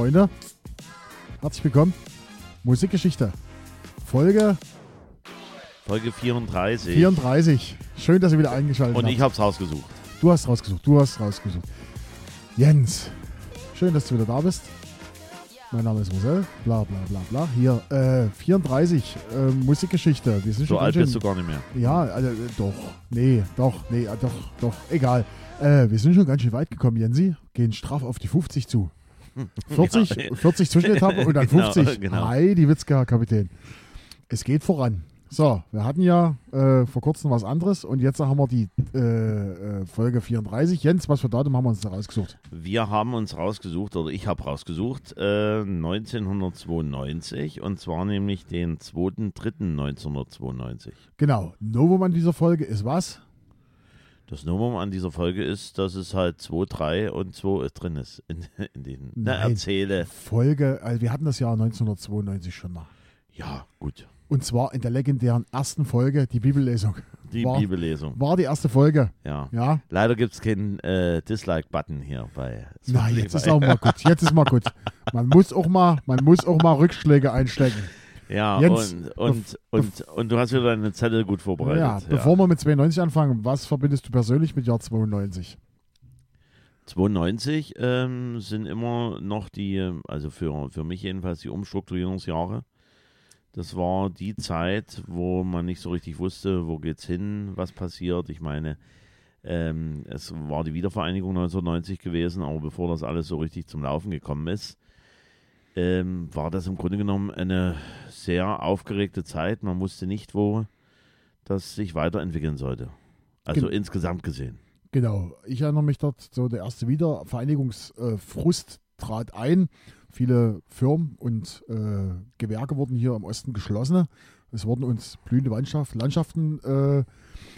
Freunde, herzlich willkommen. Musikgeschichte. Folge Folge 34. 34. Schön, dass ihr wieder eingeschaltet Und habt. ich hab's rausgesucht. Du hast rausgesucht, du hast rausgesucht. Jens, schön, dass du wieder da bist. Mein Name ist Marcel, bla bla bla bla. Hier, äh, 34, äh, Musikgeschichte. Wir sind So schon alt bist du gar nicht mehr. Ja, also, äh, doch, nee, doch, nee, äh, doch, doch, egal. Äh, wir sind schon ganz schön weit gekommen, Jensi. Gehen straff auf die 50 zu. 40, Ja. 40 Zwischenetappen und dann Genau, 50. genau. Die Witzke, Herr Kapitän. Es geht voran. So, wir hatten ja äh, vor kurzem was anderes und jetzt haben wir die äh, äh, Folge 34. Jens, was für Datum haben wir uns da rausgesucht? Wir haben uns rausgesucht, oder ich habe rausgesucht, äh, 1992 und zwar nämlich den 2.3.1992. Genau, Novum an dieser Folge ist was? Das Novum an dieser Folge ist, dass es halt 2, 3 und 2 drin ist in, in den na, Nein. Erzähle. Folge, also wir hatten das Jahr 1992 schon mal. Ja, gut. Und zwar in der legendären ersten Folge, die Bibellesung. Die War- Bibellesung. War die erste Folge, Ja. ja? Leider gibt es keinen äh, Dislike-Button hier bei Nein, Spotify. jetzt ist auch mal gut. Jetzt ist mal gut. Man muss auch mal, man muss auch mal Rückschläge einstecken. Ja, Jens, und, und, und, und du hast wieder deine Zettel gut vorbereitet. Ja, bevor wir mit 92 anfangen, was verbindest du persönlich mit Jahr 92? 92 ähm, sind immer noch die, ähm, also für, für mich jedenfalls die Umstrukturierungsjahre. Das war die Zeit, wo man nicht so richtig wusste, wo geht's hin, was passiert. Ich meine, ähm, es war die Wiedervereinigung 1990 gewesen, aber bevor das alles so richtig zum Laufen gekommen ist, ähm, war das im Grunde genommen eine sehr aufgeregte Zeit. Man wusste nicht, wo das sich weiterentwickeln sollte. Also Gen- insgesamt gesehen. Genau, ich erinnere mich dort, so der erste Wiedervereinigungsfrust trat ein. Viele Firmen und äh, Gewerke wurden hier im Osten geschlossen. Es wurden uns blühende Landschaft, Landschaften äh,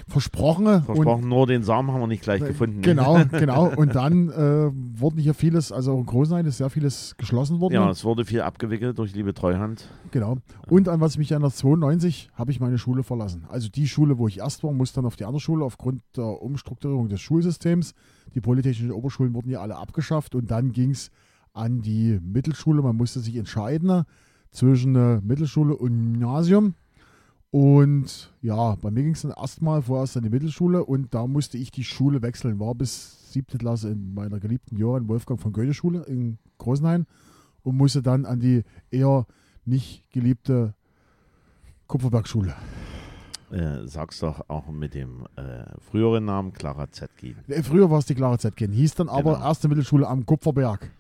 versprochen. Versprochen, nur den Samen haben wir nicht gleich Und, gefunden. Genau, genau. Und dann äh, wurden hier vieles, also in Großenheim ist sehr vieles geschlossen worden. Ja, es wurde viel abgewickelt durch liebe Treuhand. Genau. Und an was ich mich erinnere, 92 habe ich meine Schule verlassen. Also die Schule, wo ich erst war, musste dann auf die andere Schule aufgrund der Umstrukturierung des Schulsystems. Die polytechnischen Oberschulen wurden ja alle abgeschafft und dann ging es an die Mittelschule. Man musste sich entscheiden zwischen äh, Mittelschule und Gymnasium. Und ja, bei mir ging es dann erstmal vorerst an die Mittelschule und da musste ich die Schule wechseln. War bis siebte Klasse in meiner geliebten Johann Wolfgang von Goethe Schule in Großenhain und musste dann an die eher nicht geliebte Kupferbergschule. Äh, sag's doch auch mit dem äh, früheren Namen Clara Zetkin. Äh, Früher war es die Clara Zetkin, hieß dann aber Genau. erste Mittelschule am Kupferberg.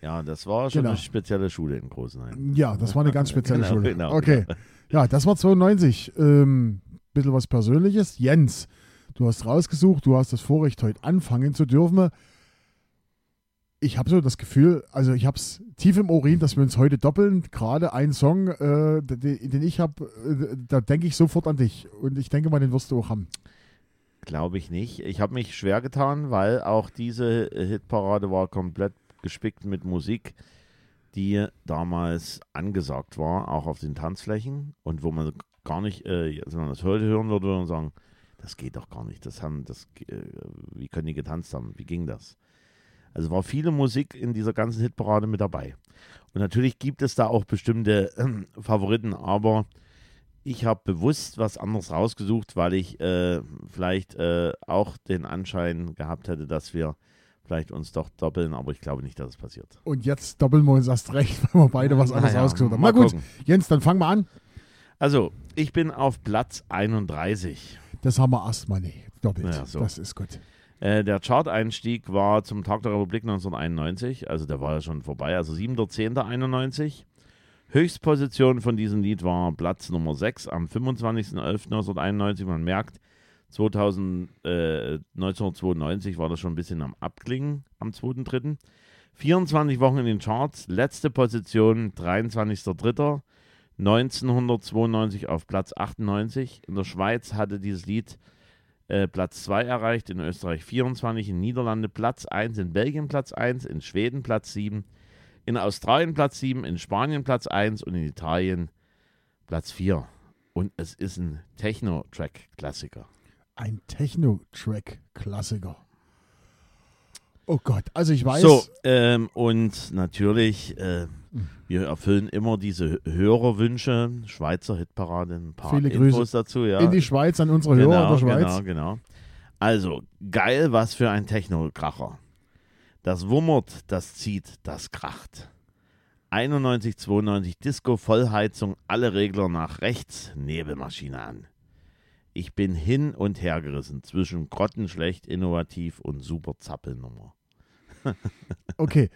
Ja, das war schon Genau. eine spezielle Schule in Großenhain. Ja, das war eine ganz spezielle Genau, Schule. genau. Okay. Ja, das war 92. Ähm, bisschen was Persönliches. Jens, du hast rausgesucht, du hast das Vorrecht, heute anfangen zu dürfen. Ich habe so das Gefühl, also ich habe es tief im Urin, dass wir uns heute doppeln. Gerade ein Song, äh, den, ich habe, äh, da denke ich sofort an dich. Und ich denke mal, den wirst du auch haben. Glaube ich nicht. Ich habe mich schwer getan, weil auch diese Hitparade war komplett gespickt mit Musik, die damals angesagt war, auch auf den Tanzflächen und wo man gar nicht, äh, also wenn man das heute hören würde, würde man sagen, das geht doch gar nicht. Das haben, das, äh, wie können die getanzt haben? Wie ging das? Also war viele Musik in dieser ganzen Hitparade mit dabei. Und natürlich gibt es da auch bestimmte äh, Favoriten, aber ich habe bewusst was anderes rausgesucht, weil ich äh, vielleicht äh, auch den Anschein gehabt hätte, dass wir vielleicht uns doch doppeln, aber ich glaube nicht, dass es passiert. Und jetzt doppeln wir uns erst recht, weil wir beide was anderes Naja, rausgesucht haben. mal Na gut, gucken. Jens, dann fangen wir an. Also, ich bin auf Platz 31. Das haben wir erstmal nicht. Doppelt. Ja, so. Das ist gut. Äh, der Chart-Einstieg war zum Tag der Republik 1991, also der war ja schon vorbei, also 7.10.91. Höchstposition von diesem Lied war Platz Nummer 6 am 25.11.1991. Man merkt, 2000, äh, 1992 war das schon ein bisschen am Abklingen am 2.3. 24 Wochen in den Charts, letzte Position 23.3. 1992 auf Platz 98. In der Schweiz hatte dieses Lied äh, Platz 2 erreicht, in Österreich 24, in Niederlande Platz 1, in Belgien Platz 1, in Schweden Platz 7, in Australien Platz 7, in Spanien Platz 1 und in Italien Platz 4. Und es ist ein Techno-Track-Klassiker. Ein Techno-Track-Klassiker. Oh Gott, also ich weiß. So, ähm, und natürlich, äh, wir erfüllen immer diese Hörerwünsche, Schweizer Hitparade, ein paar Viele Infos Grüße dazu, ja. in die Schweiz an unsere Hörer in der Schweiz. Genau, genau. Also, geil, was für ein Technokracher. Das wummert, das zieht, das kracht. 91, 92 Disco, Vollheizung, alle Regler nach rechts, Nebelmaschine an. Ich bin hin und her gerissen zwischen grottenschlecht, innovativ und super Zappelnummer. Okay,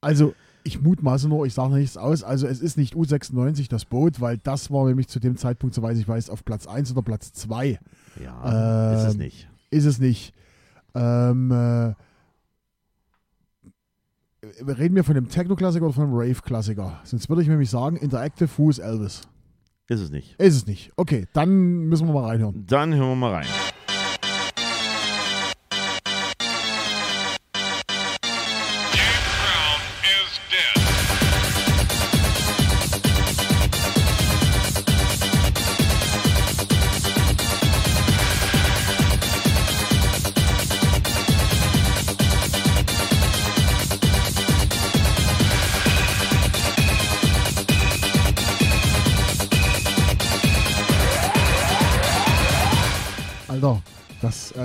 also ich mutmaße nur, ich sage nichts aus. Also es ist nicht U96 das Boot, weil das war nämlich zu dem Zeitpunkt, soweit ich weiß, auf Platz 1 oder Platz 2. Ja, ist es Ähm, nicht. Ist es nicht. Ähm, äh, reden wir von einem Techno-Klassiker oder von einem Rave-Klassiker? Sonst würde ich nämlich sagen, Interactive Fuß Elvis. Ist es nicht. Ist es nicht. Okay, dann müssen wir mal reinhören. Dann hören wir mal rein.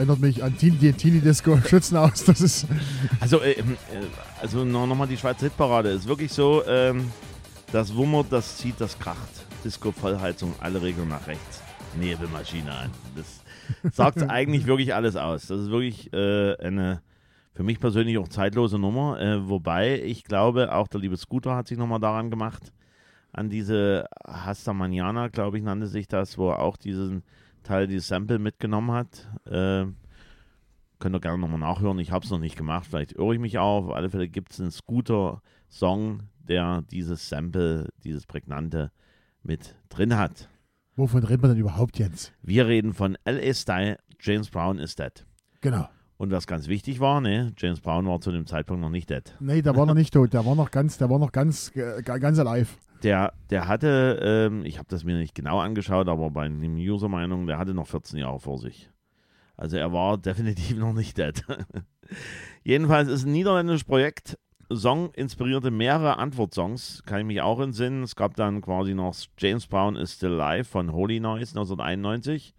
Erinnert mich an Teenie, die Teenie-Disco Schützenhaus. Das ist, Also, äh, ähm, äh, also noch, noch mal die Schweizer Hitparade. Ist wirklich so, ähm, das wummert, das zieht, das kracht. Disco, Vollheizung, alle Regeln nach rechts. Nebelmaschine an. Das sagt eigentlich wirklich alles aus. Das ist wirklich äh, eine für mich persönlich auch zeitlose Nummer. Äh, wobei ich glaube, auch der liebe Scooter hat sich nochmal daran gemacht. An diese Hasta Manana, glaube ich, nannte sich das, wo er auch diesen Teil, dieses Sample mitgenommen hat. Äh, Könnt ihr gerne nochmal nachhören. Ich habe es noch nicht gemacht. Vielleicht irre ich mich auch. Auf alle Fälle gibt es einen Scooter-Song, der dieses Sample, dieses Prägnante mit drin hat. wovon reden wir denn überhaupt, Jens? Wir reden von LA Style, James Brown is dead. Genau. Und was ganz wichtig war, ne, James Brown war zu dem Zeitpunkt noch nicht dead. Nee, der war noch nicht tot. Der war noch ganz, der war noch ganz, äh, ganz alive. Der, der hatte, ähm, ich habe das mir nicht genau angeschaut, aber bei den User-Meinungen, der hatte noch 14 Jahre vor sich. Also er war definitiv noch nicht dead. Jedenfalls ist ein niederländisches Projekt. Song inspirierte mehrere Antwortsongs, kann ich mich auch entsinnen. Es gab dann quasi noch James Brown is Still Alive von Holy Noise 1991.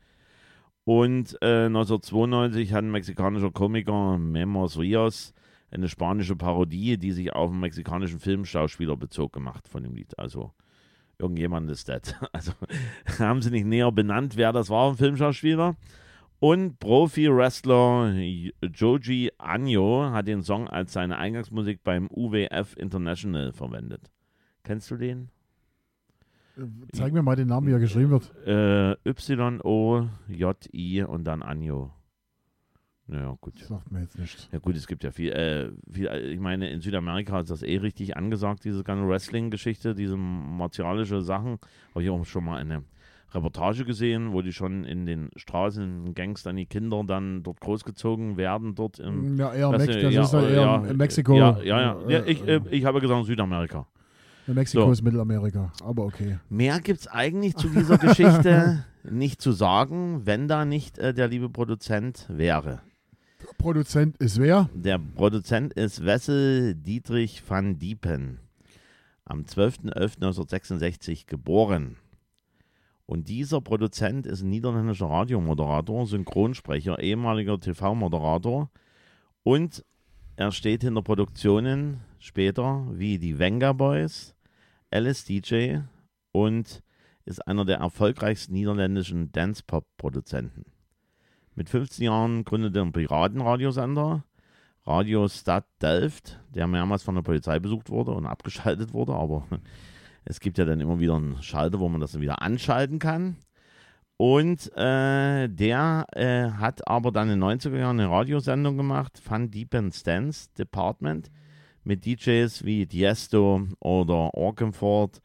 Und äh, 1992 hat ein mexikanischer Komiker Memos Rios eine spanische Parodie, die sich auf einen mexikanischen Filmschauspieler bezog, gemacht von dem Lied. Also irgendjemand ist dead. Also haben sie nicht näher benannt, wer das war, ein Filmschauspieler. Und Profi-Wrestler Joji Anjo hat den Song als seine Eingangsmusik beim UWF International verwendet. Kennst du den? Äh, Zeig mir mal den Namen, wie er geschrieben wird. Äh, Y-O-J-I und dann Anjo. Naja, gut. Das sagt mir jetzt nichts. Ja gut, es gibt ja viel, äh, viel, ich meine, in Südamerika ist das eh richtig angesagt, diese ganze Wrestling-Geschichte, diese martialische Sachen. Habe ich auch schon mal eine Reportage gesehen, wo die schon in den Straßen, Gangs dann die Kinder dann dort großgezogen werden, dort im Ja, eher Mex das ja, ist ja äh, eher ja, in Mexiko. Ja, ja, ja. ja Äh, ich, äh, ich habe gesagt Südamerika. in Mexiko so. ist Mittelamerika, aber okay. Mehr gibt es eigentlich zu dieser Geschichte nicht zu sagen, wenn da nicht äh, der liebe Produzent wäre. Produzent ist wer? Der Produzent ist Wessel Dietrich van Diepen. Am 12.11.1966 geboren. Und dieser Produzent ist ein niederländischer Radiomoderator, Synchronsprecher, ehemaliger TV-Moderator. Und er steht hinter Produktionen später wie die Venga Boys, Alice DJ und ist einer der erfolgreichsten niederländischen Dance-Pop-Produzenten. Mit 15 Jahren gründete er einen Piratenradiosender, Radio Stad Delft, der mehrmals von der Polizei besucht wurde und abgeschaltet wurde, aber es gibt ja dann immer wieder einen Schalter, wo man das dann wieder anschalten kann. Und äh, der äh, hat aber dann in den 90er Jahren eine Radiosendung gemacht, Van Deepen Stance Department, mit DJs wie Tiesto oder Orkenford,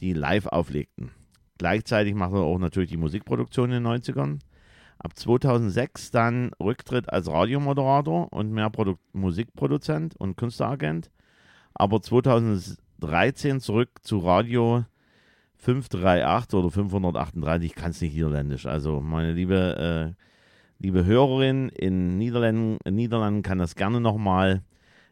die live auflegten. Gleichzeitig machte er auch natürlich die Musikproduktion in den 90ern. Ab 2006 dann Rücktritt als Radiomoderator und mehr Produ Musikproduzent und Künstleragent. Aber 2013 zurück zu Radio 538 oder 538, ich kann es nicht niederländisch. Also meine liebe äh, liebe Hörerin in Niederlanden, in Niederlanden kann das gerne nochmal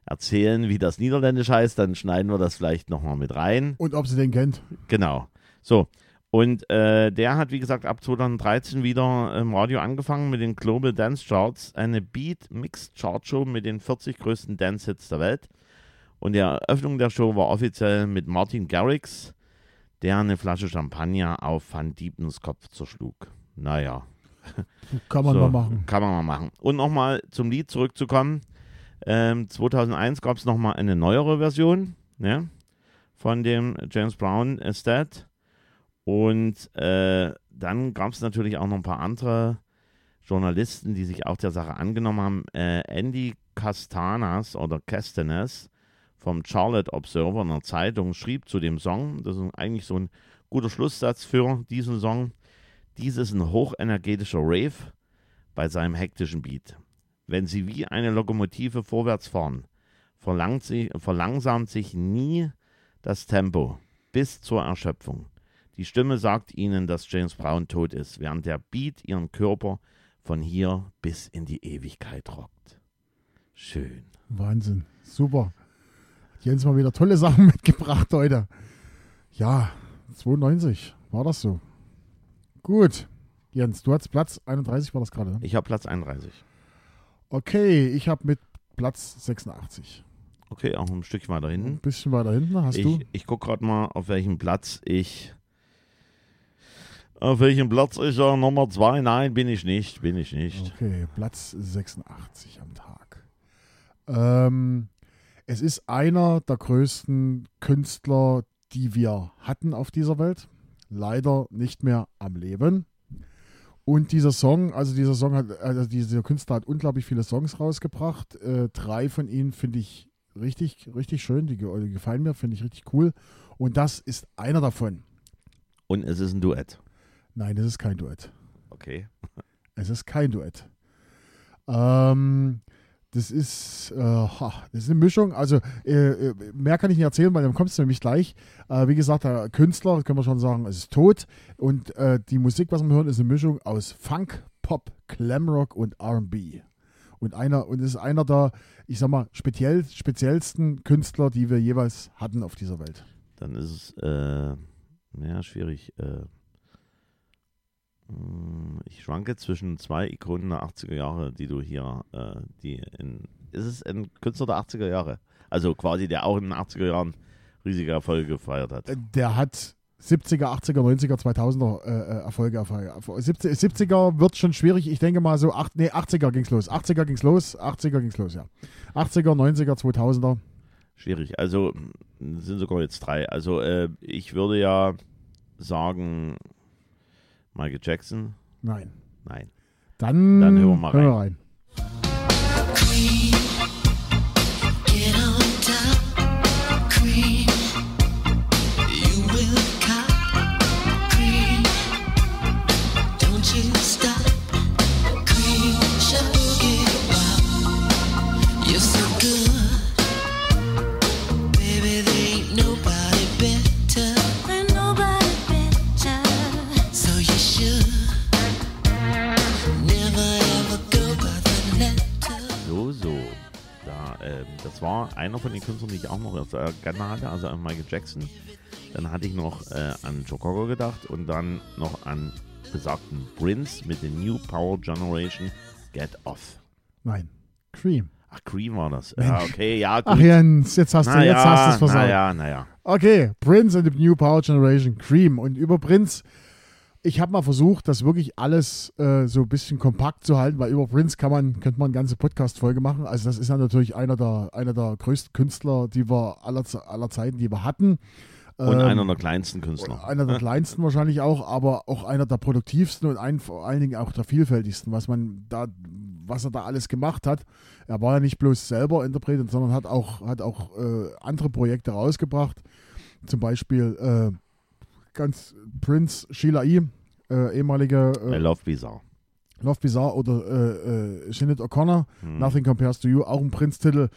erzählen, wie das Niederländisch heißt. Dann schneiden wir das vielleicht nochmal mit rein. Und ob sie den kennt. Genau. So. Und äh, der hat, wie gesagt, ab 2013 wieder im Radio angefangen mit den Global Dance Charts, eine Beat Mixed Chart Show mit den 40 größten Dance Hits der Welt. Und die Eröffnung der Show war offiziell mit Martin Garrix, der eine Flasche Champagner auf Van Diepens Kopf zerschlug. Naja, Kann man so, mal machen. Kann man mal machen. Und nochmal zum Lied zurückzukommen. Ähm, 2001 gab es nochmal eine neuere Version ne, von dem James Brown Estate. Und äh, dann gab es natürlich auch noch ein paar andere Journalisten, die sich auch der Sache angenommen haben. Äh, Andy Castanas oder Castanes vom Charlotte Observer einer Zeitung schrieb zu dem Song, das ist eigentlich so ein guter Schlusssatz für diesen Song, dies ist ein hochenergetischer Rave bei seinem hektischen Beat. Wenn sie wie eine Lokomotive vorwärts fahren, sie, verlangsamt sich nie das Tempo bis zur Erschöpfung. Die Stimme sagt ihnen, dass James Brown tot ist, während der Beat ihren Körper von hier bis in die Ewigkeit rockt. Schön. Wahnsinn. Super. Jens mal wieder tolle Sachen mitgebracht heute. Ja, 92 war das so. Gut. Jens, du hast Platz 31, war das gerade. ne? Ich habe Platz 31. Okay, ich habe mit Platz 86. Okay, auch ein Stück weiter Ein hinten. bisschen weiter hinten hast du. Ich, ich gucke gerade mal, auf welchem Platz ich. Auf welchem Platz ich ja Nummer zwei? Nein, bin ich nicht. Bin ich nicht. Okay, Platz 86 am Tag. Ähm, es ist einer der größten Künstler, die wir hatten auf dieser Welt. Leider nicht mehr am Leben. Und dieser Song, also dieser Song hat, also dieser Künstler hat unglaublich viele Songs rausgebracht. Äh, drei von ihnen finde ich richtig, richtig schön. Die, die gefallen mir, finde ich richtig cool. Und das ist einer davon. Und es ist ein Duett. Nein, es ist kein Duett. Okay. Es ist kein Duett. Ähm, das ist, äh, das ist eine Mischung. Also äh, äh, mehr kann ich nicht erzählen, weil dann kommst du nämlich gleich. Äh, wie gesagt, der Künstler, können wir schon sagen, ist tot. Und äh, die Musik, was wir hören, ist eine Mischung aus Funk, Pop, Glamrock und R&B. Und einer und ist einer der, ich sag mal, speziell, speziellsten Künstler, die wir jeweils hatten auf dieser Welt. Dann ist es, äh, ja, schwierig. Mh, ich schwanke zwischen zwei Ikonen der 80er Jahre, die du hier, äh, die in, ist es ein Künstler der 80er Jahre? Also quasi, der auch in den 80er Jahren riesige Erfolge gefeiert hat. Äh, Der hat 70er, 80er, 90er, 2000er äh, Erfolge. erfolge. 70, 70er wird schon schwierig. Ich denke mal so, acht, nee, 80er ging's los. 80er ging's los. 80er ging's los, ja. 80er, 90er, 2000er. Schwierig. Also mh, sind sogar jetzt drei. Also äh, ich würde ja sagen, Michael Jackson. Nein. Nein. Dann, Dann hören wir mal rein. rein. Queen, get ähm, das war einer von den Künstlern, die ich auch noch äh, gerne hatte, also an Michael Jackson. Dann hatte ich noch äh, an Joe Cocker gedacht und dann noch an besagten Prince mit der New Power Generation Get Off. Nein. Cream. Ach, Cream war das. Ja, okay, ja, gut. Ach Jens, jetzt hast du jetzt hast du es versagt. naja, naja. Okay, Prince and the New Power Generation, Cream. Und über Prince, ich habe mal versucht, das wirklich alles äh, so ein bisschen kompakt zu halten, weil über Prince kann man, könnte man eine ganze Podcast-Folge machen. Also das ist ja natürlich einer der, einer der größten Künstler, die wir aller, aller Zeiten, die wir hatten. Und Ähm, einer der kleinsten Künstler. einer der kleinsten wahrscheinlich auch, aber auch einer der produktivsten und ein, vor allen Dingen auch der vielfältigsten, was man da, was er da alles gemacht hat. Er war ja nicht bloß selber Interpret, sondern hat auch, hat auch äh, andere Projekte rausgebracht. Zum Beispiel äh, ganz Prince Sheila E., äh, ehemalige I äh, Love Bizarre. Love Bizarre oder äh, äh, Sinead O'Connor, Hm. Nothing Compares to You, auch ein Prince-Titel.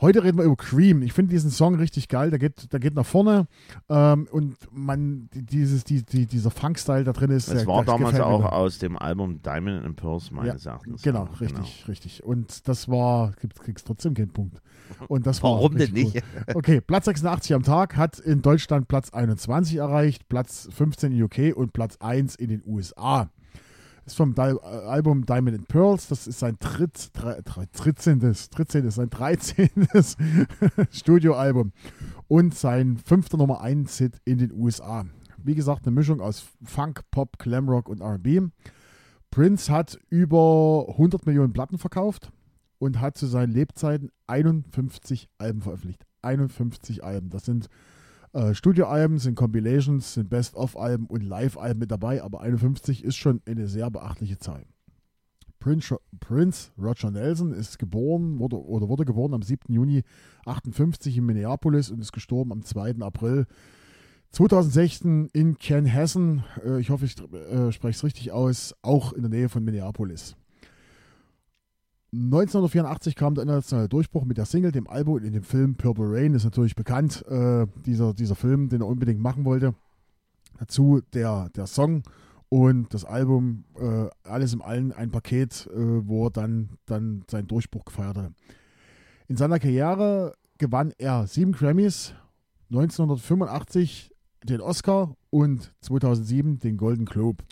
Heute reden wir über Cream. Ich finde diesen Song richtig geil. Der geht, der geht nach vorne ähm, und man, die- dieses, die, die, dieser Funk-Style da drin ist. Der, war damals mir auch da. aus dem Album Diamond and Pearls meines Erachtens. Genau, Ja, richtig, richtig. Und das war, gibt- kriegst trotzdem keinen Punkt. Und das war Warum denn nicht? Cool. Okay, Platz 86 am Tag hat in Deutschland Platz 21 erreicht, Platz 15 in UK und Platz 1 in den USA. Ist vom Di Album Diamond and Pearls. Das ist sein dritt, drei, drei, 13. 13. sein 13. Studioalbum und sein fünfter Nummer 1 Hit in den USA. Wie gesagt, eine Mischung aus Funk, Pop, Glamrock und R&B. Prince hat über 100 Millionen Platten verkauft und hat zu seinen Lebzeiten 51 Alben veröffentlicht. 51 Alben. Das sind äh, Studioalben, sind Compilations, sind Best-of-Alben und Live-Alben mit dabei, aber 51 ist schon eine sehr beachtliche Zahl. Prince, Roger Nelson ist geboren wurde, oder wurde geboren am 7. Juni 58 in Minneapolis und ist gestorben am 2. April 2016 in Canhessen. Äh, ich hoffe, ich äh, spreche es richtig aus, auch in der Nähe von Minneapolis. 1984 kam der internationale Durchbruch mit der Single, dem Album und in dem Film Purple Rain. Ist natürlich bekannt, äh, dieser, dieser Film, den er unbedingt machen wollte. Dazu der, der Song und das Album, äh, alles im Allen ein Paket, äh, wo er dann, dann seinen Durchbruch gefeiert hat. In seiner Karriere gewann er sieben Grammys, 1985 den Oscar und 2007 den Golden Globe.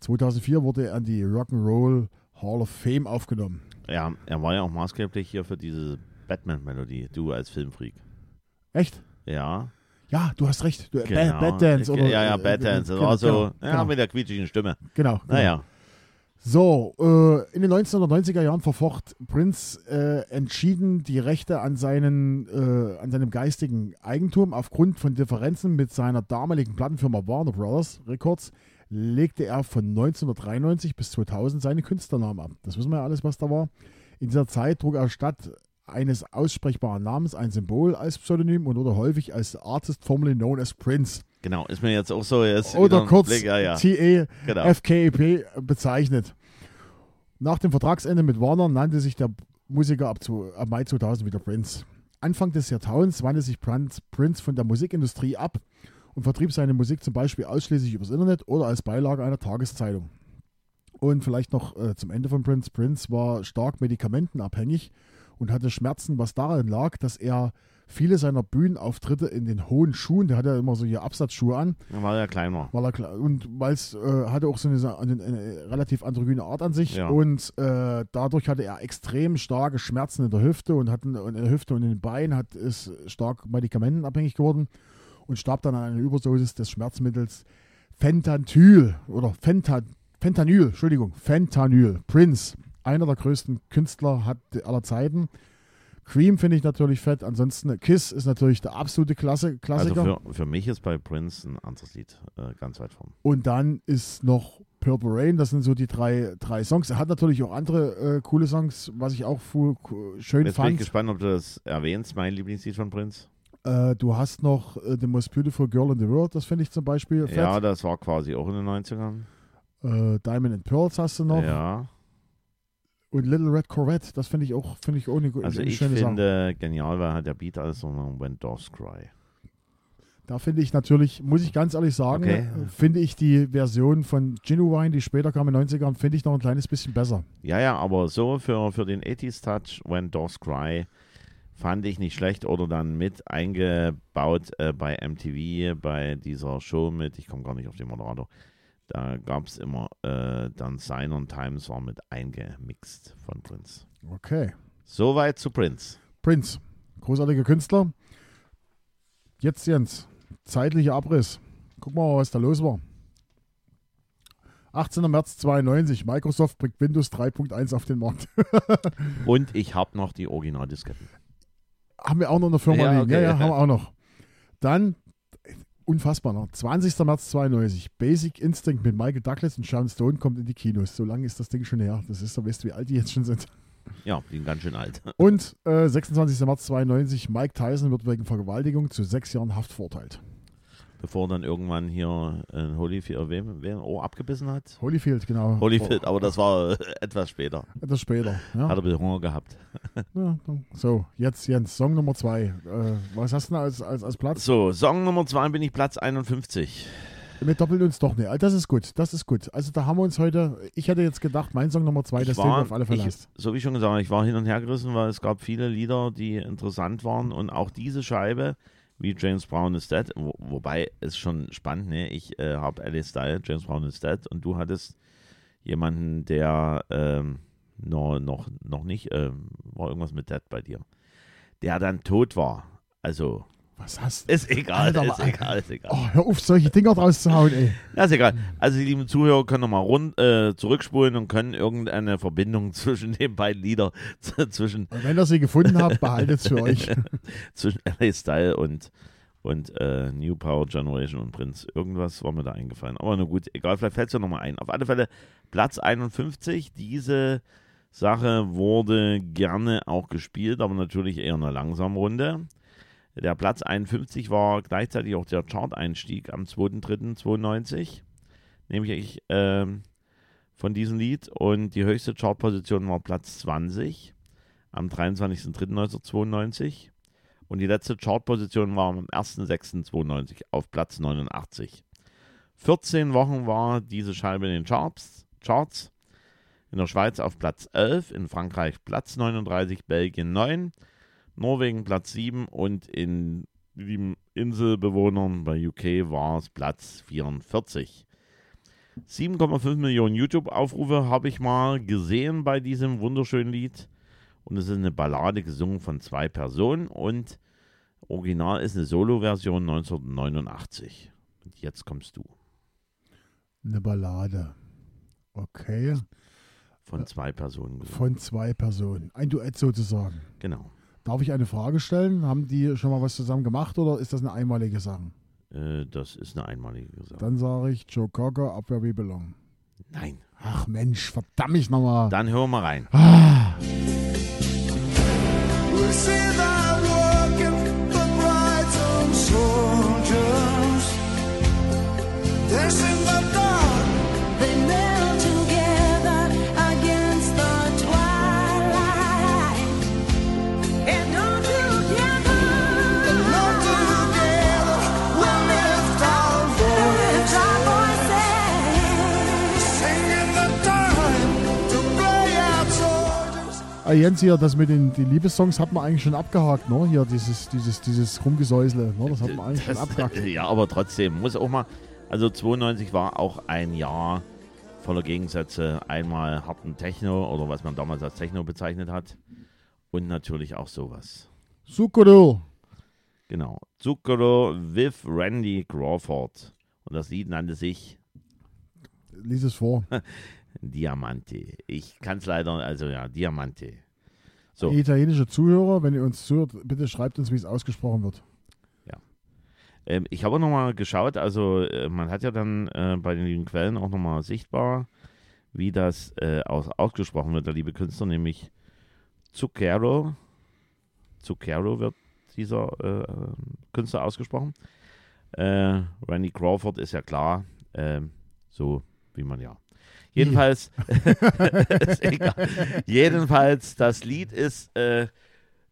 2004 wurde er an die Rock'n'Roll Hall of Fame aufgenommen. Ja, er war ja auch maßgeblich hier für diese Batman-Melodie, du als Filmfreak. Echt? Ja, Ja, du hast recht. Du, genau. Bad, Bad Dance. Oder, ja, ja, äh, Bad Dance. Das genau, war so, genau, ja, genau, mit der quietschigen Stimme. genau, genau. Naja, So, äh, in den 1990er Jahren verfocht Prince äh, entschieden die Rechte an, seinen, äh, an seinem geistigen Eigentum. Aufgrund von Differenzen mit seiner damaligen Plattenfirma Warner Brothers Records legte er von 1993 bis 2000 seine Künstlernamen ab. Das wissen wir ja alles, was da war. In dieser Zeit trug er statt eines aussprechbaren Namens ein Symbol als Pseudonym und wurde häufig als Artist formerly known as Prince genau. Ist mir jetzt auch so jetzt oder kurz Blick, ja, ja. TE Genau. FKEP bezeichnet. Nach dem Vertragsende mit Warner nannte sich der Musiker ab, zu, ab Mai 2000 wieder Prince. Anfang des Jahrtausends wandte sich Prince von der Musikindustrie ab und vertrieb seine Musik zum Beispiel ausschließlich übers Internet oder als Beilage einer Tageszeitung. Und vielleicht noch äh, zum Ende von Prince. Prince war stark medikamentenabhängig und hatte Schmerzen, was daran lag, dass er viele seiner Bühnenauftritte in den hohen Schuhen, der hatte ja immer so hier Absatzschuhe an, Dann war er kleiner. weil er und weil es äh, hatte auch so eine, eine, eine relativ androgyne Art an sich Ja. und äh, dadurch hatte er extrem starke Schmerzen in der Hüfte und hat in, in der Hüfte und in den Beinen hat ist stark medikamentenabhängig geworden und starb dann an einer Überdosis des Schmerzmittels Fentanyl oder Fenta, Fentanyl, Entschuldigung, Fentanyl. Prince, einer der größten Künstler hat aller Zeiten. Cream finde ich natürlich fett. Ansonsten Kiss ist natürlich der absolute Klasse, Klassiker. Also für, für mich ist bei Prince ein anderes Lied äh, ganz weit vorn. Und dann ist noch Purple Rain, das sind so die drei, drei Songs. Er hat natürlich auch andere äh, coole Songs, was ich auch fu- ku- schön Jetzt bin ich fand. gespannt, ob du das erwähnst, mein Lieblingslied von Prince. Äh, du hast noch äh, The Most Beautiful Girl in the World, das finde ich zum Beispiel fett. Ja, das war quasi auch in den 90ern. Äh, Diamond and Pearls hast du noch. Ja, Und Little Red Corvette, das finde ich auch, finde ich auch eine, also eine ich schöne Sache. finde genial, weil halt der Beat alles so ein When Dogs Cry. Da finde ich natürlich, muss ich ganz ehrlich sagen, Okay. finde ich die Version von Genuine, die später kam in den 90ern, finde ich noch ein kleines bisschen besser. Ja, ja, aber so für, für den 80s Touch, When Dogs Cry, fand ich nicht schlecht oder dann mit eingebaut äh, bei MTV, bei dieser Show mit, ich komme gar nicht auf den Moderator, da gab es immer äh, dann Sign on Times war mit eingemixt von Prince. Okay. Soweit zu Prince. Prince, großartiger Künstler. Jetzt Jens, zeitlicher Abriss. Guck mal, was da los war. 18. März 92, Microsoft bringt Windows 3.1 auf den Markt. Und ich habe noch die Originaldisketten. Haben wir auch noch in der Firma Ja, liegen. okay. Ja, ja, haben wir auch noch. Dann, unfassbar noch, 20. März 92, Basic Instinct mit Michael Douglas und Sharon Stone kommt in die Kinos. So lange ist das Ding schon her. Das ist so, weißt du, wie alt die jetzt schon sind. Ja, die sind ganz schön alt. Und äh, 26. März 92, Mike Tyson wird wegen Vergewaltigung zu sechs Jahren Haft verurteilt. Bevor dann irgendwann hier ein Holyfield, wem, wer ein Ohr abgebissen hat? Holyfield, genau. Holyfield, aber das war etwas später. Oh, etwas später. Ja. Hat er ein bisschen Hunger gehabt. Ja, so, jetzt Jens, Song Nummer zwei. Äh, was hast du denn als, als, als Platz? So, Song Nummer 2 bin ich Platz 51. Wir doppeln uns doch nicht. Das ist gut, das ist gut. Also da haben wir uns heute, ich hätte jetzt gedacht, mein Song Nummer zwei, Ich das den wir auf alle Fälle ich, so wie schon gesagt, ich war hin und her gerissen, weil es gab viele Lieder, die interessant waren und auch diese Scheibe, wie James Brown is Dead, wo, wobei es schon spannend, ne? Ich äh, habe Alice Style, James Brown is Dead und du hattest jemanden, der ähm, noch, noch, noch nicht, ähm, war irgendwas mit Dead bei dir, der dann tot war. Also, Was hast du? ist egal, Alter, ist egal, ist egal. Oh, hör auf, solche Dinger draus zu hauen, ey. Ja, ist egal. Also die lieben Zuhörer können nochmal rund, äh, zurückspulen und können irgendeine Verbindung zwischen den beiden Liedern, zwischen, Und wenn ihr sie gefunden habt, behaltet es für euch. zwischen LA Style und, und äh, New Power Generation und Prince. Irgendwas war mir da eingefallen. Aber na gut, egal, vielleicht fällt es ja nochmal ein. Auf alle Fälle Platz 51. Diese Sache wurde gerne auch gespielt, aber natürlich eher eine langsame Runde. Der Platz 51 war gleichzeitig auch der Chart-Einstieg am 2.3.92, nämlich ähm, von diesem Lied. Und die höchste Chartposition war Platz 20 am 23.03.1992. Und die letzte Chartposition war am 1.06.92 auf Platz 89. 14 Wochen war diese Scheibe in den Charts. Charts. In der Schweiz auf Platz 11, in Frankreich Platz 39, Belgien 9, Norwegen Platz 7 und in den Inselbewohnern bei UK war es Platz 44. 7,5 Millionen YouTube-Aufrufe habe ich mal gesehen bei diesem wunderschönen Lied. Und es ist eine Ballade gesungen von zwei Personen und original ist eine Solo-Version 1989. Und jetzt kommst du. Eine Ballade. Okay. Von zwei Personen gesungen. Von zwei Personen. Ein Duett sozusagen. Genau. Darf ich eine Frage stellen? Haben die schon mal was zusammen gemacht oder ist das eine einmalige Sache? Äh, das ist eine einmalige Sache. Dann sage ich Joe Cocker, Where We Belong. Nein. Ach Mensch, verdammt mich nochmal. Dann hören wir rein. We Ah, Jens hier, das mit den die Liebessongs hat man eigentlich schon abgehakt, ne? Hier dieses, dieses, dieses Rumgesäusle, ne? Das hat man eigentlich schon Das, abgehakt. ja, aber trotzdem, muss auch mal. Also 92 war auch ein Jahr voller Gegensätze. Einmal harten Techno oder was man damals als Techno bezeichnet hat. Und natürlich auch sowas. Sukuro. Genau. Zucchero with Randy Crawford. Und das Lied nannte sich Lies es vor. Diamante. Ich kann es leider, also ja, Diamante. So. Italienische Zuhörer, wenn ihr uns zuhört, bitte schreibt uns, wie es ausgesprochen wird. Ähm, ich habe nochmal geschaut, also äh, man hat ja dann äh, bei den Quellen auch nochmal sichtbar, wie das äh, aus, ausgesprochen wird, der liebe Künstler, nämlich Zucchero. Zucchero wird dieser äh, Künstler ausgesprochen. Äh, Randy Crawford ist ja klar, ähm, so wie man ja. Jedenfalls, ist egal. Jedenfalls, das Lied ist äh,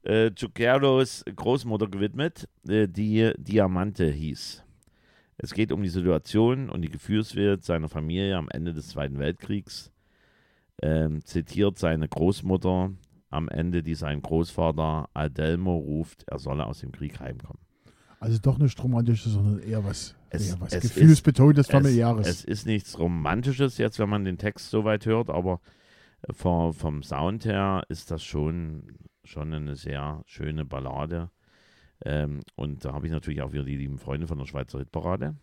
äh, Großmutter gewidmet, äh, die Diamante hieß. Es geht um die Situation und die Gefühlswelt seiner Familie am Ende des Zweiten Weltkriegs. Ähm, zitiert seine Großmutter am Ende, die seinen Großvater Adelmo ruft, er solle aus dem Krieg heimkommen. Also doch nicht romantisches, sondern eher was, Es- eher was es Gefühlsbetontes, familiäres. Es, es ist nichts Romantisches jetzt, wenn man den Text so weit hört, aber vom, vom Sound her ist das schon, schon eine sehr schöne Ballade. Ähm, und da habe ich natürlich auch wieder die lieben Freunde von der Schweizer Hitparade.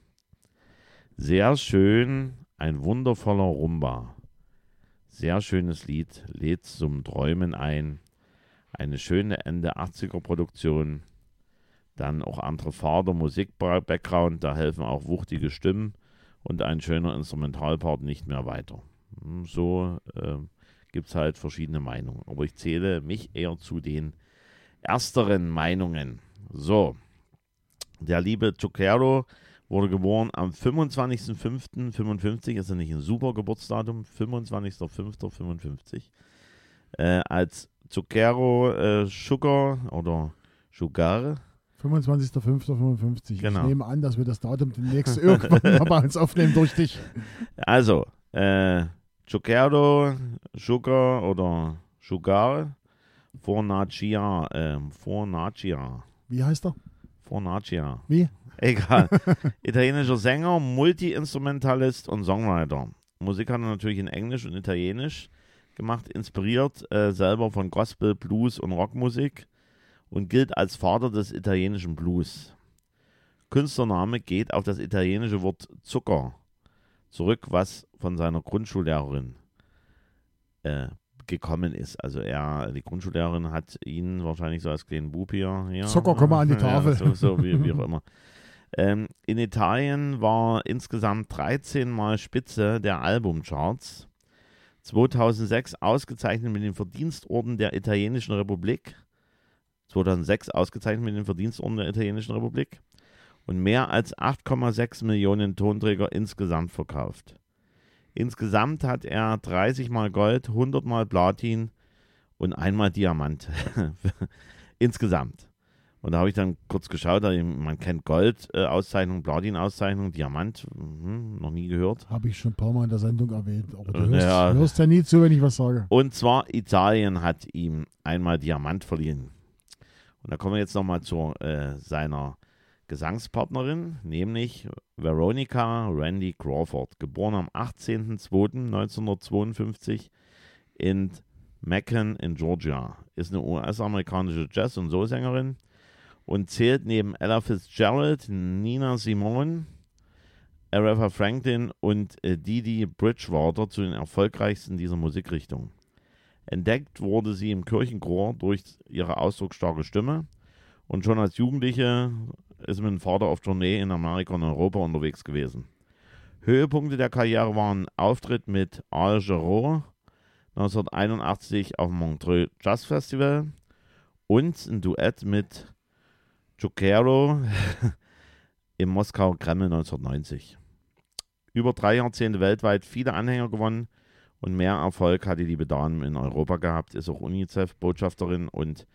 Sehr schön, ein wundervoller Rumba. Sehr schönes Lied, lädt zum Träumen ein. Eine schöne Ende 80er Produktion. Dann auch andere Farbe, Musik-Background, da helfen auch wuchtige Stimmen und ein schöner Instrumentalpart nicht mehr weiter. Hm, So ähm, gibt es halt verschiedene Meinungen. Aber ich zähle mich eher zu den ersteren Meinungen. So, der liebe Zucchero wurde geboren am 25.05.55, ist ja nicht ein super Geburtsdatum, 25.05.55, äh, als Zucchero äh, Sugar oder Sugar, 25.05.55. Genau. Ich nehme an, dass wir das Datum demnächst irgendwann mal bei uns aufnehmen durch dich. also äh, Zucchero Sugar oder Sugar Fornacia, äh, Fornacia, Wie heißt er? Fornacia. Wie? Egal. Italienischer Sänger, Multi-Instrumentalist und Songwriter. Musik hat er natürlich in Englisch und Italienisch gemacht, inspiriert äh, selber von Gospel, Blues und Rockmusik und gilt als Vater des italienischen Blues. Künstlername geht auf das italienische Wort Zucker zurück, was von seiner Grundschullehrerin äh, gekommen ist. Also er, die Grundschullehrerin hat ihn wahrscheinlich so als kleinen Bub hier. hier Zucker, komm mal an die ja, Tafel. so, so wie, wie auch immer. Ähm, in Italien war insgesamt 13 Mal Spitze der Albumcharts. 2006 ausgezeichnet mit dem Verdienstorden der Italienischen Republik. 2006 ausgezeichnet mit dem Verdienstorden der Italienischen Republik. Und mehr als 8,6 Millionen Tonträger insgesamt verkauft. Insgesamt hat er 30 mal Gold, 100 mal Platin und einmal Diamant. insgesamt. Und da habe ich dann kurz geschaut, man kennt Gold-Auszeichnung, Platin-Auszeichnung, Diamant, mhm, noch nie gehört. Habe ich schon ein paar Mal in der Sendung erwähnt. Aber du Äh, hörst, ja. hörst ja nie zu, wenn ich was sage. Und zwar Italien hat ihm einmal Diamant verliehen. Und da kommen wir jetzt nochmal zu äh, seiner Gesangspartnerin, nämlich Veronica Randy Crawford, geboren am 18.02.1952 in Macon in Georgia. Ist eine US-amerikanische Jazz- und Soul-Sängerin und zählt neben Ella Fitzgerald, Nina Simone, Aretha Franklin und äh, Didi Bridgewater zu den erfolgreichsten dieser Musikrichtung. Entdeckt wurde sie im Kirchenchor durch ihre ausdrucksstarke Stimme und schon als Jugendliche ist dem Vater auf Tournee in Amerika und Europa unterwegs gewesen. Höhepunkte der Karriere waren Auftritt mit Al Jarreau 1981 auf dem Montreux Jazz Festival und ein Duett mit Zucchero im Moskau Kreml 1990. Über drei Jahrzehnte weltweit viele Anhänger gewonnen und mehr Erfolg hat die liebe Dame in Europa gehabt, ist auch UNICEF-Botschafterin und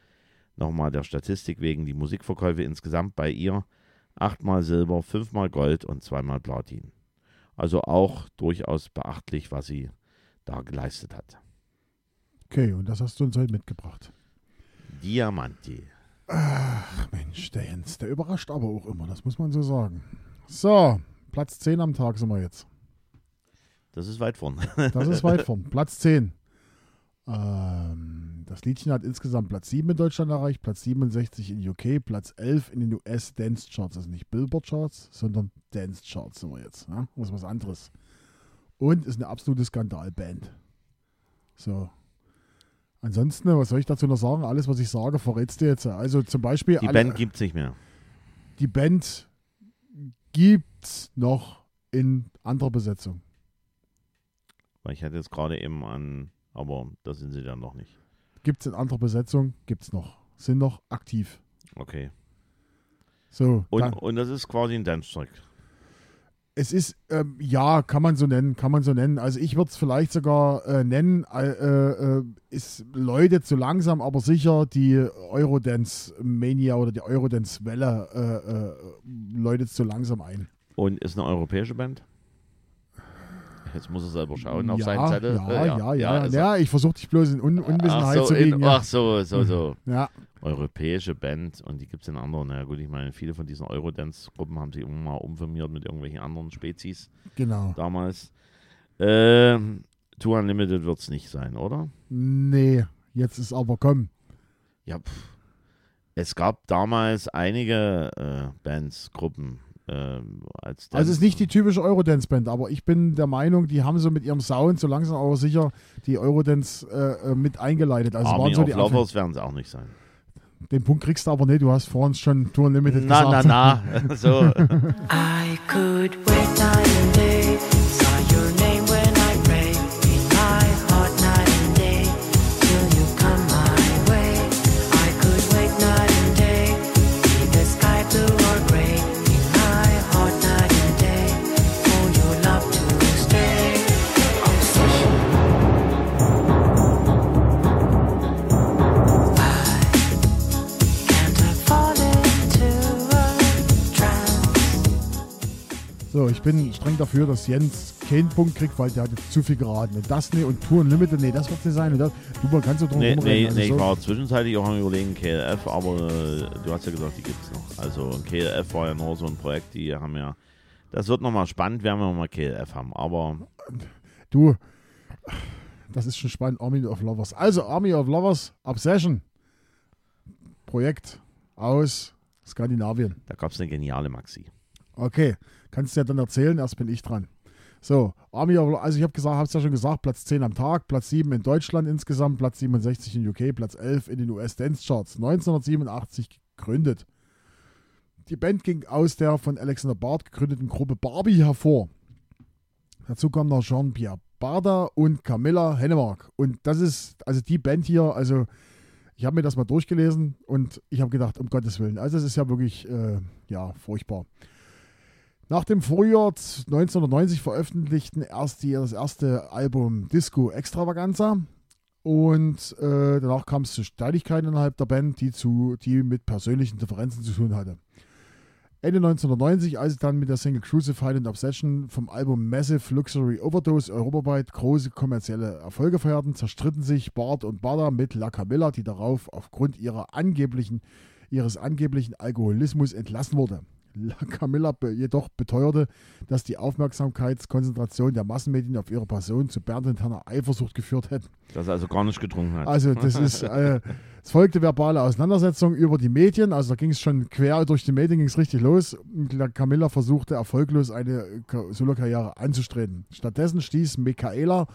nochmal der Statistik wegen die Musikverkäufe insgesamt bei ihr achtmal Silber, fünfmal Gold und zweimal Platin. Also auch durchaus beachtlich, was sie da geleistet hat. Okay, und das hast du uns heute mitgebracht. Diamanti. Ach Mensch, der Jens, der überrascht aber auch immer, das muss man so sagen. So, Platz 10 am Tag sind wir jetzt. Das ist weit vorne. Das ist weit vorn. Platz 10. Ähm, das Liedchen hat insgesamt Platz 7 in Deutschland erreicht, Platz 67 in UK, Platz 11 in den US Dance Charts. Also nicht Billboard Charts, sondern Dance Charts sind wir jetzt. Ja? Das ist was anderes. Und ist eine absolute Skandalband. So. Ansonsten, was soll ich dazu noch sagen? Alles, was ich sage, verrätst du jetzt. Also zum Beispiel. Die alle- Band gibt es nicht mehr. die Band gibt's noch in anderer Besetzung. Weil ich hatte jetzt gerade eben an, aber da sind sie dann noch nicht. Gibt's in anderer Besetzung, gibt's noch. Sind noch aktiv. Okay. So, Und, dann, und das ist quasi ein Dance-Track. es ist, ähm, ja, kann man so nennen, kann man so nennen. Also ich würde es vielleicht sogar äh, nennen, äh, äh, ist läutet so langsam, aber sicher die Eurodance-Mania oder die Eurodance-Welle äh, äh, läutet so langsam ein. Und ist eine europäische Band? Jetzt muss er selber schauen auf ja, seinen Zettel. Ja, Äh, ja, ja. Ja, er. ich versuche dich bloß in Un Unwissenheit so, zu wiegen. Ja. ach so, so, so. ja, Europäische Band und die gibt es in anderen. Na ja, gut, ich meine, viele von diesen Eurodance-Gruppen haben sich immer mal umfirmiert mit irgendwelchen anderen Spezies genau. damals. Ähm, Tour Unlimited wird es nicht sein, oder? Nee, jetzt ist aber komm. Ja, pff. Es gab damals einige äh, Bands, Gruppen. Ähm, als Also es ist nicht die typische Eurodance-Band, aber ich bin der Meinung, die haben so mit ihrem Sound so langsam aber sicher die Eurodance äh, äh, mit eingeleitet. Also Army waren so of die. Lovers werden es auch nicht sein. Den Punkt kriegst du aber nicht, du hast vorhin schon Tour Unlimited Na, na, gesagt. na. So, I could wait bin streng dafür, dass Jens keinen Punkt kriegt, weil der hat jetzt zu viel geraten. Und das nee, und Tour Unlimited, nee, das wird nicht sein. Und das, du kannst du drum Nee, rumreden. nee, also nee, ich so. war zwischenzeitlich auch am überlegen, KLF, aber äh, du hast ja gesagt, die gibt es noch. Also KLF war ja nur so ein Projekt, die haben ja, das wird nochmal spannend, werden wir mal KLF haben. Aber Du, das ist schon spannend. Army of Lovers. Also, Army of Lovers, Obsession. Projekt aus Skandinavien. da gab es eine geniale Maxi. Okay, kannst du ja dann erzählen, erst bin ich dran. So, Army of, also ich habe gesagt, habe es ja schon gesagt, Platz 10 am Tag, Platz 7 in Deutschland insgesamt, Platz 67 in UK, Platz 11 in den US Dance Charts, 1987 gegründet. Die Band ging aus der von Alexander Barth gegründeten Gruppe Barbie hervor. Dazu kam noch Jean-Pierre Barda und Camilla Hennemark. Und das ist, also die Band hier, also ich habe mir das mal durchgelesen und ich habe gedacht, um Gottes Willen, also es ist ja wirklich, äh, ja, furchtbar. Nach dem Vorjahr 1990 veröffentlichten erst die, das erste Album Disco Extravaganza und äh, danach kam es zu Streitigkeiten innerhalb der Band, die, zu, die mit persönlichen Differenzen zu tun hatte. Ende 1990, als sie dann mit der Single Crucified and Obsession vom Album Massive Luxury Overdose europaweit große kommerzielle Erfolge feierten, zerstritten sich Bart und Bada mit La Camilla, die darauf aufgrund angeblichen, ihres angeblichen Alkoholismus entlassen wurde. La Camilla jedoch beteuerte, dass die Aufmerksamkeitskonzentration der Massenmedien auf ihre Person zu Bernd interner Eifersucht geführt hätte. Dass er also gar nicht getrunken hat. Also das ist, äh, es folgte verbale Auseinandersetzung über die Medien, also da ging es schon quer durch die Medien, ging es richtig los. Camilla versuchte erfolglos eine Ka- Solokarriere anzustreben. Stattdessen stieß Michaela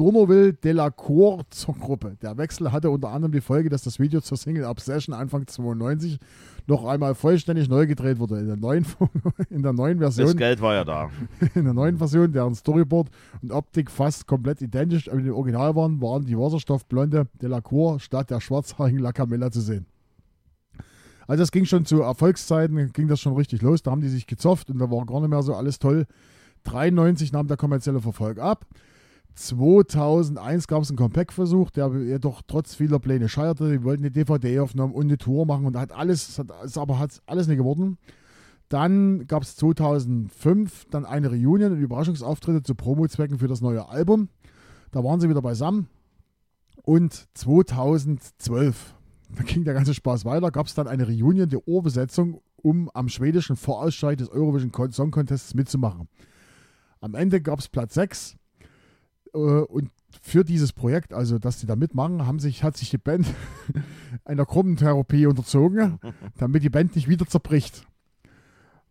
Donoville de la Cour zur Gruppe. Der Wechsel hatte unter anderem die Folge, dass das Video zur Single Obsession Anfang 92 noch einmal vollständig neu gedreht wurde. In der neuen, in der neuen das Version Geld war ja da. in der neuen Version, deren Storyboard und Optik fast komplett identisch mit dem Original waren, waren die wasserstoffblonde Delacour statt der schwarzhaarigen La Camilla zu sehen. Also das ging schon zu Erfolgszeiten, ging das schon richtig los. Da haben die sich gezofft und da war gar nicht mehr so alles toll. 93 nahm der kommerzielle Verfolg ab. 2001 gab es einen Compact-Versuch, der jedoch trotz vieler Pläne scheiterte. Die wollten eine DVD-Aufnahme und eine Tour machen und hat alles, hat, ist aber hat alles nicht geworden. Dann gab es 2005 dann eine Reunion und Überraschungsauftritte zu Promo-Zwecken für das neue Album. Da waren sie wieder beisammen. Und 2012, da ging der ganze Spaß weiter, gab es dann eine Reunion der Urbesetzung, um am schwedischen Vorausscheid des Eurovision Song Contests mitzumachen. Am Ende gab es Platz 6 äh, und für dieses Projekt, also dass die da mitmachen, haben sich, hat sich die Band einer Gruppentherapie unterzogen, damit die Band nicht wieder zerbricht.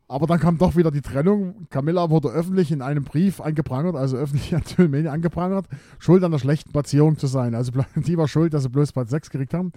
Aber dann kam doch wieder die Trennung. Camilla wurde öffentlich in einem Brief angeprangert, also öffentlich an Medien angeprangert, schuld an der schlechten Platzierung zu sein. Also die war schuld, dass sie bloß Platz 6 gekriegt haben.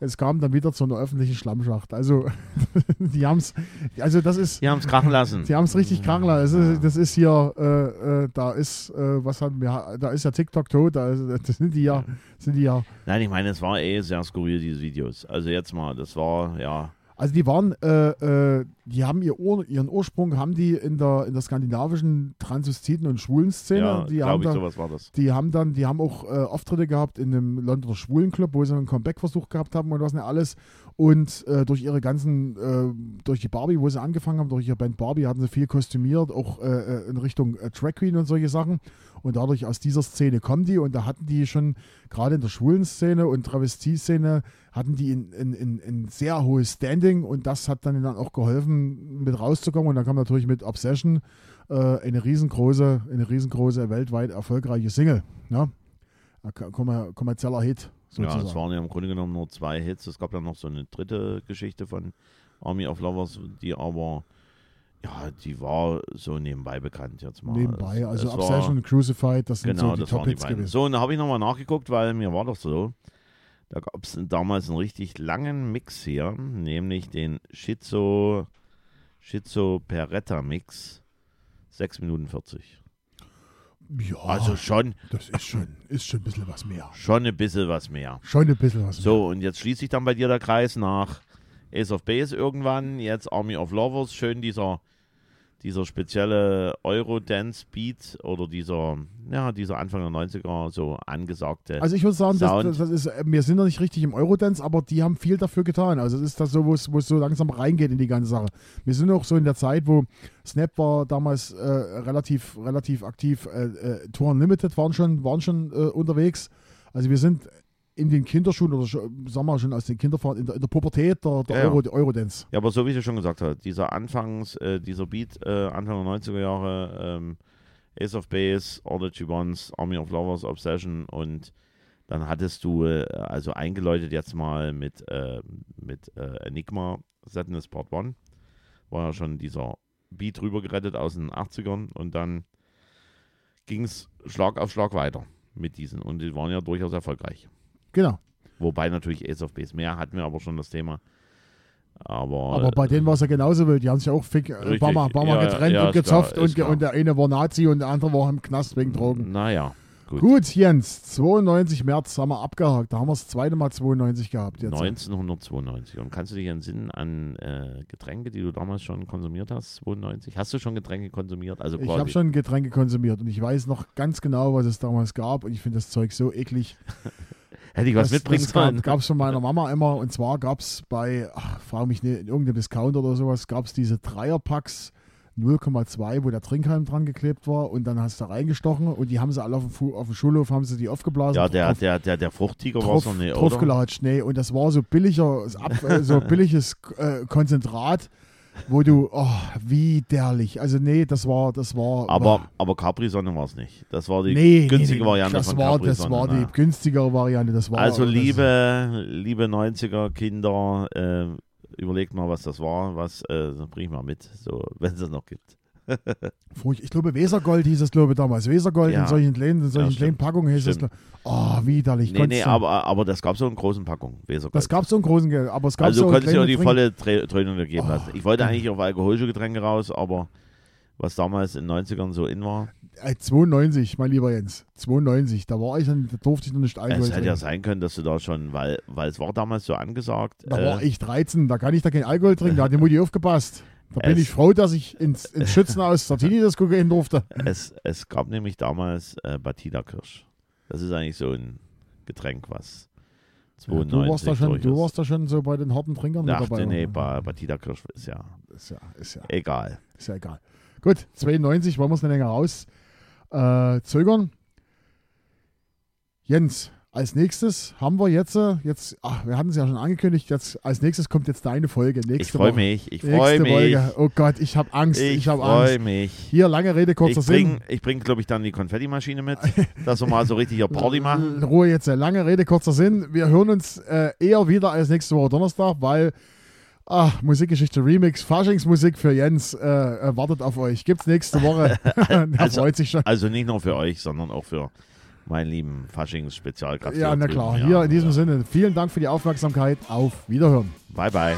Es kam dann wieder zu einer öffentlichen Schlammschacht. Also die haben es, also das ist, Die haben es krachen lassen. die haben es richtig krank lassen. Das ist, das ist hier, äh, äh, da ist, äh, was hatten wir, da ist ja TikTok tot, da sind die ja, sind die ja. Nein, ich meine, es war eh sehr skurril, diese Videos. Also jetzt mal, das war, ja, Also die waren, äh, äh, die haben ihr Ur, ihren Ursprung, haben die in der, in der skandinavischen Transvestiten- und Schwulenszene. ja die haben glaube ich, da, sowas war das. Die haben dann, die haben auch äh, Auftritte gehabt in einem Londoner Schwulenclub, wo sie einen Comeback-Versuch gehabt haben und was nicht alles. Und äh, durch ihre ganzen, äh, durch die Barbie, wo sie angefangen haben, durch ihre Band Barbie, hatten sie viel kostümiert, auch äh, in Richtung äh, Drag Queen und solche Sachen. Und dadurch aus dieser Szene kommen die und da hatten die schon, gerade in der schwulen Szene und Travestie-Szene, hatten die ein, sehr hohes Standing und das hat dann dann auch geholfen, mit rauszukommen. Und dann kam natürlich mit Obsession äh, eine riesengroße, eine riesengroße, weltweit erfolgreiche Single. Ja? Ein kommer kommerzieller Hit Ja, sozusagen. es waren ja im Grunde genommen nur zwei Hits. Es gab dann noch so eine dritte Geschichte von Army of Lovers, die aber, ja, die war so nebenbei bekannt jetzt mal. Nebenbei, also es Obsession war, und Crucified, das sind Genau, so die Top-Hits gewesen. So, und da habe ich nochmal nachgeguckt, weil mir war doch so, da gab es damals einen richtig langen Mix hier, nämlich den Schizo, Schizo Peretta Mix. 6 Minuten 40. Ja, Also schon, das ist schon, ist schon ein bisschen was mehr. schon ein bisschen was mehr. Schon ein bisschen was mehr. So, und jetzt schließt sich dann bei dir der Kreis nach Ace of Base irgendwann, jetzt Army of Lovers, schön dieser, dieser spezielle Euro-Dance-Beat oder dieser, ja, dieser Anfang der 90er so angesagte. Also ich würde sagen, das, das, ist, wir sind noch nicht richtig im Eurodance, aber die haben viel dafür getan. Also es ist das so, wo es wo es so langsam reingeht in die ganze Sache. Wir sind auch so in der Zeit, wo Snap war damals äh, relativ, relativ aktiv. Äh, äh, Tour Unlimited waren schon, waren schon äh, unterwegs. Also wir sind in den Kinderschuhen oder sagen wir schon aus den Kinderfahren, in der, in der Pubertät der, der Ja, ja. Euro, Eurodance. Ja, aber so wie ich schon gesagt habe, dieser Anfangs, äh, dieser Beat äh, Anfang der 90er Jahre, ähm, Ace of Base, All That She Wants, Army of Lovers, Obsession und dann hattest du äh, also eingeläutet jetzt mal mit, äh, mit äh, Enigma Sadness Part 1. War ja schon dieser Beat rübergerettet aus den 80ern und dann ging es Schlag auf Schlag weiter mit diesen und die waren ja durchaus erfolgreich. Genau. Wobei natürlich Ace of Base mehr hatten wir aber schon das Thema. Aber, Aber bei denen war es ja genauso wild. Die haben sich auch fick, äh, Richtig. Bama, Bama Ja, getrennt ja, und klar, gezopft ist und, klar. und der eine war Nazi und der andere war im Knast wegen Drogen. Naja, gut. Gut, Jens, 92 März haben wir abgehakt. Da haben wir das zweite Mal 92 gehabt. Jetzt. 1992. Und kannst du dich entsinnen an äh, Getränke, die du damals schon konsumiert hast, 92? Hast du schon Getränke konsumiert? Also Ich habe schon Getränke konsumiert und ich weiß noch ganz genau, was es damals gab. Und ich finde das Zeug so eklig. Hätte ich was das, mitbringen das sollen? gab es von meiner Mama immer. Und zwar gab es bei, ach, frage mich nicht, in irgendeinem Discounter oder sowas, gab es diese Dreierpacks 0,2, wo der Trinkhalm dran geklebt war. Und dann hast du reingestochen und die haben sie alle auf dem, Fu- auf dem Schulhof, haben sie die aufgeblasen. ja, der, der, der, der Fruchttiger war drauf, so ne, oder? draufgelatscht. Nee, und das war so billiger, ab, äh, so billiges äh, Konzentrat, wo du, oh, widerlich. Also nee, das war, das war. Aber, aber Capri-Sonne war es nicht. Das war die nee, günstige nee, Variante das von war, das Capri-Sonne. war die günstigere Variante. Das war, Also das, liebe, liebe 90er Kinder, äh, überlegt mal, was das war. Was äh, bring ich mal mit, so, wenn es das noch gibt. Ich glaube, Wesergold hieß es, glaube ich, damals. Wesergold Ja. in solchen kleinen, in solchen Ja, kleinen. Packungen hieß es. Stimmt. Oh, widerlich. Nee, nee, aber, aber das gab es so in großen Packungen. Wesergold. das gab es so einen großen, aber es gab Also so du konntest kleine die volle Dröhnung geben Oh, lassen. Ich wollte ja. eigentlich auf alkoholische Getränke raus, aber was damals in den 90ern so in war, Äh, 92, mein lieber Jens. 92, da war ich dann, da durfte ich noch nicht Alkohol es hätte ja sein können, dass du da schon, weil, weil es war damals so angesagt. Da äh, war ich 13, da kann ich da keinen Alkohol trinken, da hat die Mutti aufgepasst. Da bin Es- ich froh, dass ich ins, ins Schützenhaus Sartini das gehen durfte. es, es gab nämlich damals äh, Batida Kirsch. Das ist eigentlich so ein Getränk, was Ja, 92 du, warst da schon, du warst da schon so bei den harten Trinkern Ach, dabei. nee, bei Batida Kirsch ist ja ist, ja, ist, ja, egal. ist ja egal. Gut, 92, wollen wir es nicht länger raus äh, zögern. Jens, als nächstes haben wir jetzt, äh, jetzt ach, wir hatten es ja schon angekündigt, jetzt, als nächstes kommt jetzt deine Folge. Nächste Ich freue mich, ich freue mich. Folge. Oh Gott, ich habe Angst, ich, Ich habe freue Angst. mich. Hier, lange Rede, kurzer Ich Sinn. bringe, ich bring, glaube ich, dann die Konfettimaschine mit, dass wir mal so richtig hier Party machen. Ruhe jetzt, äh, lange Rede, kurzer Sinn. Wir hören uns äh, eher wieder als nächste Woche Donnerstag, weil ah, Musikgeschichte Remix, Faschingsmusik für Jens äh, äh, wartet auf euch. Gibt's nächste Woche. er Also- freut sich schon. Also nicht nur für euch, sondern auch für meinen lieben Faschings-Spezialkraft. Ja, na klar. Hier in diesem. Sinne, vielen Dank für die Aufmerksamkeit. Auf Wiederhören. Bye, bye.